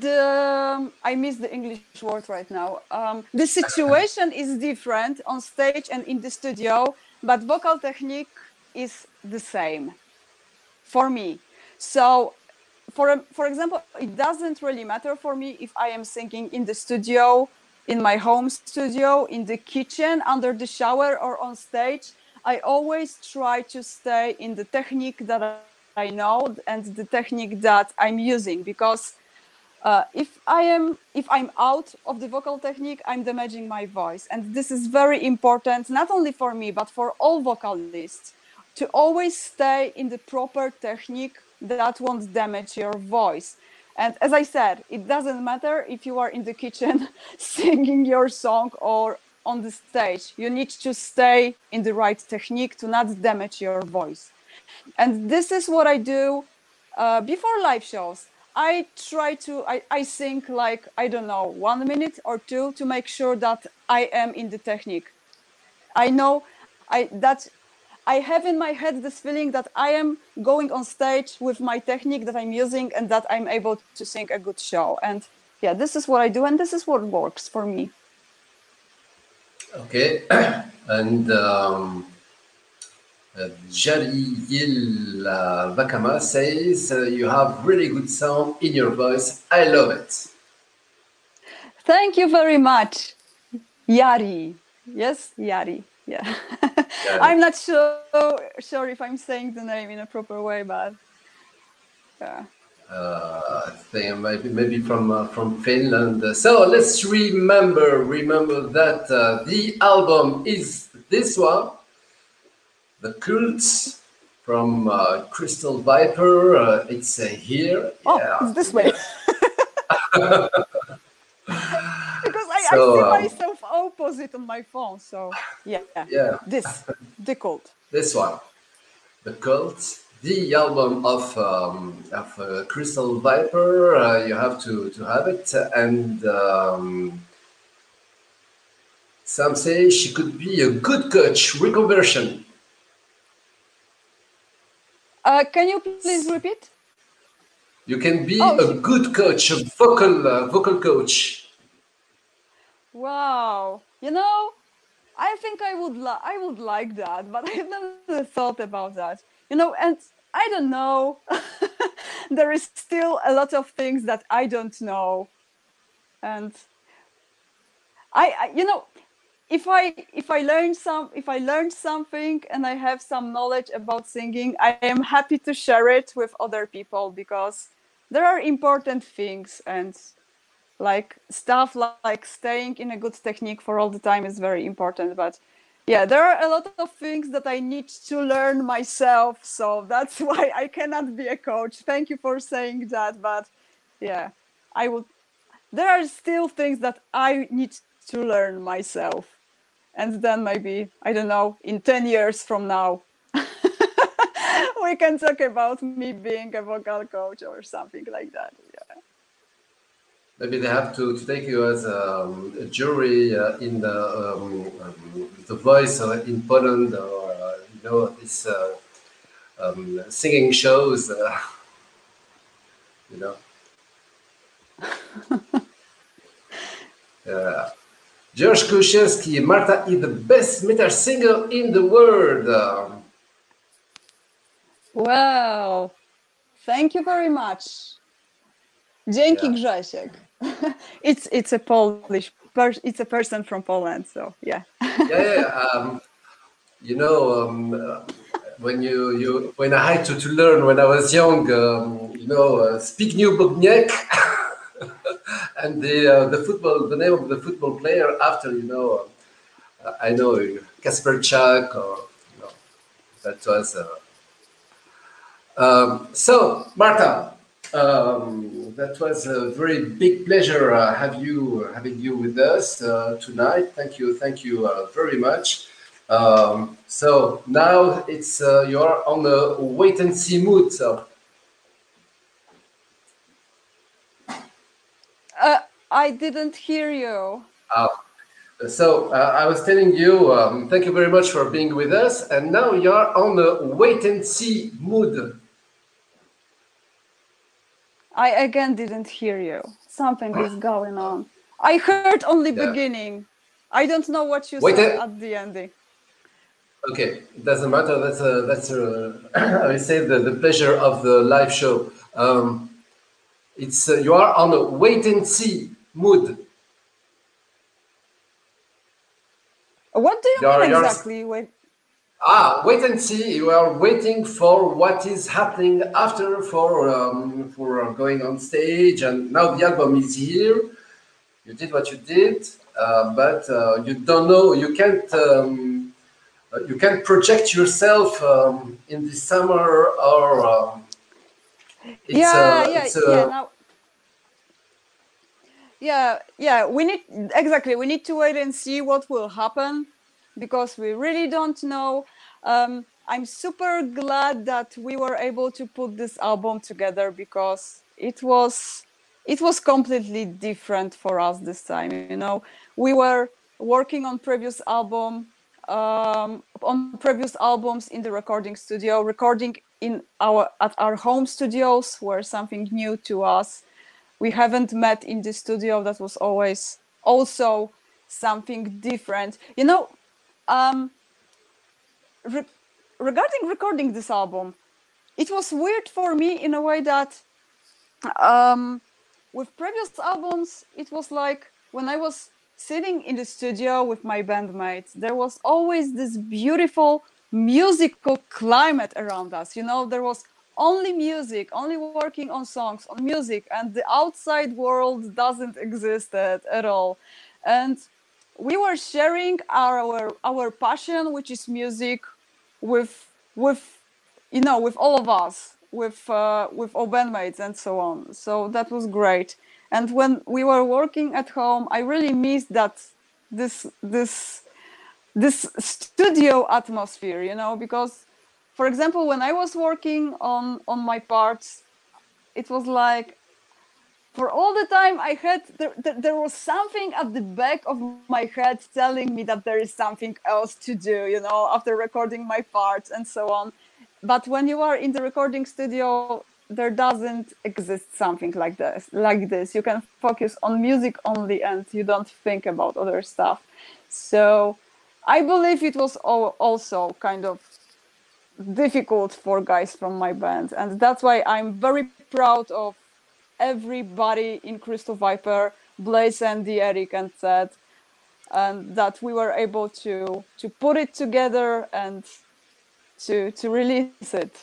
the I miss the English word right now. Um, the situation is different on stage and in the studio, but vocal technique is the same for me. So, for for example, it doesn't really matter for me if I am singing in the studio, in my home studio, in the kitchen, under the shower, or on stage. I always try to stay in the technique that I know and the technique that I'm using because uh, if I am if I'm out of the vocal technique, I'm damaging my voice, and this is very important not only for me but for all vocalists to always stay in the proper technique that won't damage your voice. And as I said, it doesn't matter if you are in the kitchen singing your song or on the stage. You need to stay in the right technique to not damage your voice. And this is what I do uh, before live shows. I try to, I, I sing like, I don't know, one minute or two to make sure that I am in the technique. I know I that I have in my head this feeling that I am going on stage with my technique that I'm using and that I'm able to sing a good show. And yeah, this is what I do and this is what works for me. Okay, and um, uh, Vakama says you have really good sound in your voice. I love it. Thank you very much. Yari. Yes, Yari. Yeah. I'm not sure sure if I'm saying the name in a proper way, but yeah. Uh, I think maybe maybe from uh, from Finland. So let's remember remember that uh, the album is this one, the Cult from uh, Crystal Viper. Uh, it's uh, here. Oh, Yeah. it's this way. because I, So, I see um, myself opposite on my phone. So yeah, Yeah. this the cult. this one, the cult, the album of um, of uh, Crystal Viper. Uh, you have to to have it, and um, some say she could be a good coach. Reconversion. Uh, can you please repeat? You can be Oh, a good coach, a vocal uh, vocal coach. Wow, you know, I think I would li- I would like that, but I've never thought about that. You know, and I don't know. there is still a lot of things that I don't know, and I, I you know, if I if I learn some if I learn something and I have some knowledge about singing, I am happy to share it with other people because there are important things and like stuff li- like staying in a good technique for all the time is very important but yeah there are a lot of things that i need to learn myself so that's why i cannot be a coach. Thank you for saying that but yeah i would there are still things that i need to learn myself and then maybe i don't know in 10 years from now we can talk about me being a vocal coach or something like that yeah Maybe they have to, to take you as um, a jury uh, in the um, um, the voice uh, in Poland or uh, you know this uh, um, singing shows. Uh, you know. Yeah. George Kuszewski, Marta is the best metal singer in the world. Wow. Thank you very much. Dzięki Yeah. Grzesiek. it's it's a Polish person. It's a person from Poland. So yeah. yeah, yeah. Um, you know, um, uh, when you you when I had to, to learn when I was young, um, you know, uh, New Bogniak. and the uh, the football the name of the football player after you know uh, I know Kasper Chuck or you know that was uh, um, so Marta um, that was a very big pleasure uh, have you having you with us uh, tonight. Thank you thank you uh, very much. Um, so now it's you're on the wait and see mood. So Uh, I didn't hear you. Uh, so uh, I was telling you, um, thank you very much for being with us. And now you're on the wait and see mood. I again didn't hear you. Something is going on. I heard only yeah. beginning. I don't know what you wait said at the ending. Okay, it doesn't matter. That's a, that's a, I say the, the pleasure of the live show. Um, it's uh, you are on a wait and see mood. What do you you're, mean exactly? Wait. Ah, wait and see. You are waiting for what is happening after for um, for going on stage, and now the album is here. You did what you did, uh, but uh, you don't know. You can't. Um, uh, you can't project yourself um, in the summer or um, it's yeah, a, yeah, it's a, yeah. Now, yeah, yeah. We need exactly. We need to wait and see what will happen because we really don't know. Um, I'm super glad that we were able to put this album together because it was it was completely different for us this time. You know, we were working on previous album um, on previous albums in the recording studio, recording in our at our home studios were something new to us. We haven't met in the studio. That was always also something different. You know, um, re- regarding recording this album, it was weird for me in a way that um, with previous albums, it was like when I was sitting in the studio with my bandmates, there was always this beautiful musical climate around us. You know, there was only music, only working on songs, on music, and the outside world doesn't exist at all. And we were sharing our our passion, which is music, with with you know with all of us, with uh, with our bandmates and so on. So that was great. And when we were working at home, I really missed that this this this studio atmosphere you know because for example when i was working on on my parts it was like for all the time i had there, there, was something at the back of my head telling me that there is something else to do you know after recording my parts and so on. But when you are in the recording studio there doesn't exist something like this like this. You can focus on music only and you don't think about other stuff. So I believe it was also kind of difficult for guys from my band, and that's why I'm very proud of everybody in Crystal Viper, Blaze and the Eric and Ted, and that we were able to to put it together and to to release it.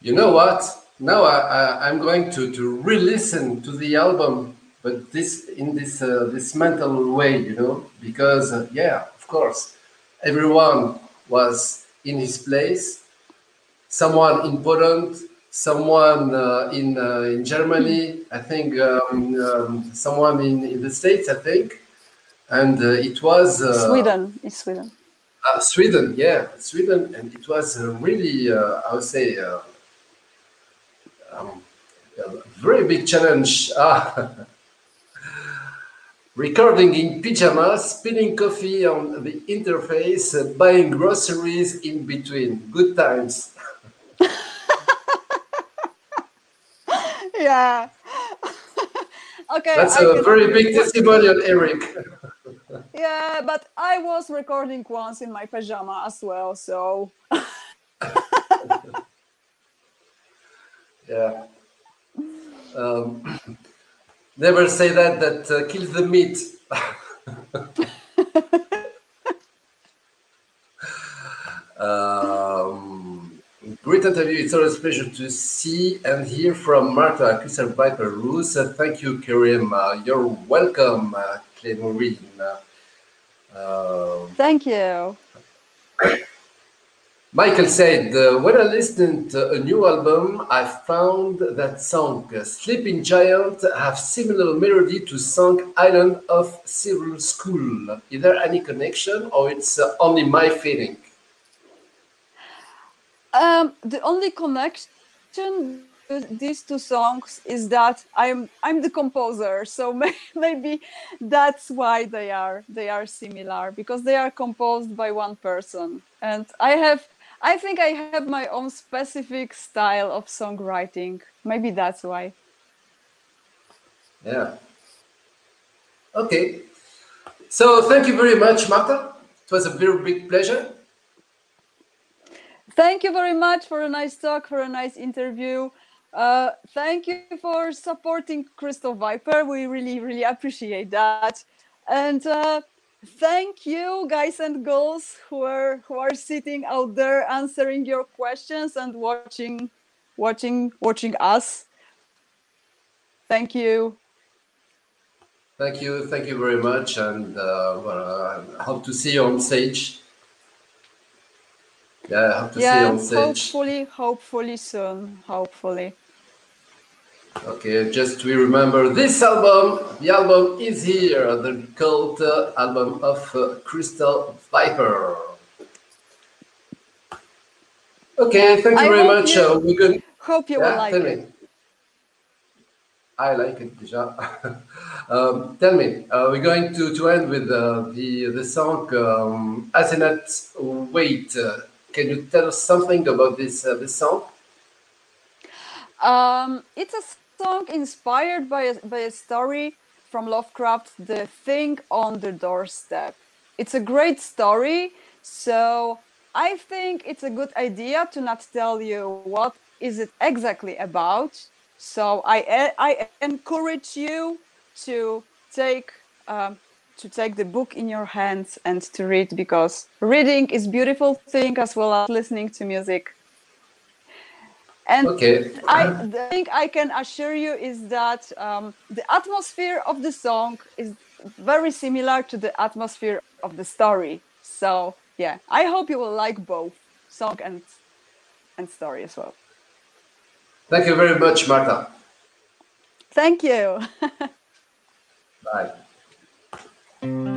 You know what? Now I, I, I'm going to, to re-listen to the album but this in this uh, this mental way, you know, because uh, yeah, of course, everyone was in his place. Someone in Poland, someone uh, in uh, in Germany, I think, um, um, someone in, in the States, I think, and uh, it was uh, Sweden. It's Sweden. Sweden, yeah, Sweden, and it was really, I would say. Um, a very big challenge. Ah, recording in pajamas, spilling coffee on the interface, uh, buying groceries in between. Good times. yeah. okay. That's I a very big testimonial, Eric. yeah, but I was recording once in my pajama as well, so. yeah. Um, never say that. That uh, kills the meat. um, great interview. It's always a pleasure to see and hear from Marta Crystal Viper Rus. Uh, thank you, Karim. Uh, you're welcome, uh, Clémorine. Uh, thank you. Michael said, when I listened to a new album, I found that song Sleeping Giant have similar melody to song Island of Cyril School. Is there any connection or it's uh, only my feeling? Um, the only connection these two songs is that I'm I'm the composer, so may, maybe that's why they are they are similar because they are composed by one person, and I have I think I have my own specific style of songwriting. Maybe that's why. Yeah. Okay. So thank you very much, Marta. It was a very big pleasure. Thank you very much for a nice talk, for a nice interview. Uh, thank you for supporting Crystal Viper. We really, really appreciate that. And uh, thank you guys and girls who are who are sitting out there answering your questions and watching watching watching us. Thank you. Thank you thank you very much and uh, well, i hope to see you on stage. Yeah i hope to yeah, see you on stage. hopefully hopefully soon hopefully Okay, just we remember this album. The album is here, the cult uh, album of uh, Crystal Viper. Okay, thank you I very much. You, uh, we're going. Hope you yeah, will like it. Me. I like it, déjà. um, tell me, uh, we're going to, to end with uh, the the song um, Asenath Waite. Uh, can you tell us something about this uh, this song? Um, it's a song inspired by a, by a story from Lovecraft, The Thing on the Doorstep. It's a great story, so I think it's a good idea to not tell you what is it exactly about. So I I encourage you to take um, to take the book in your hands and to read because reading is beautiful thing as well as listening to music. And okay. I think I can assure you is that um, the atmosphere of the song is very similar to the atmosphere of the story. So yeah, I hope you will like both song and and story as well. Thank you very much, Marta. Thank you. Bye.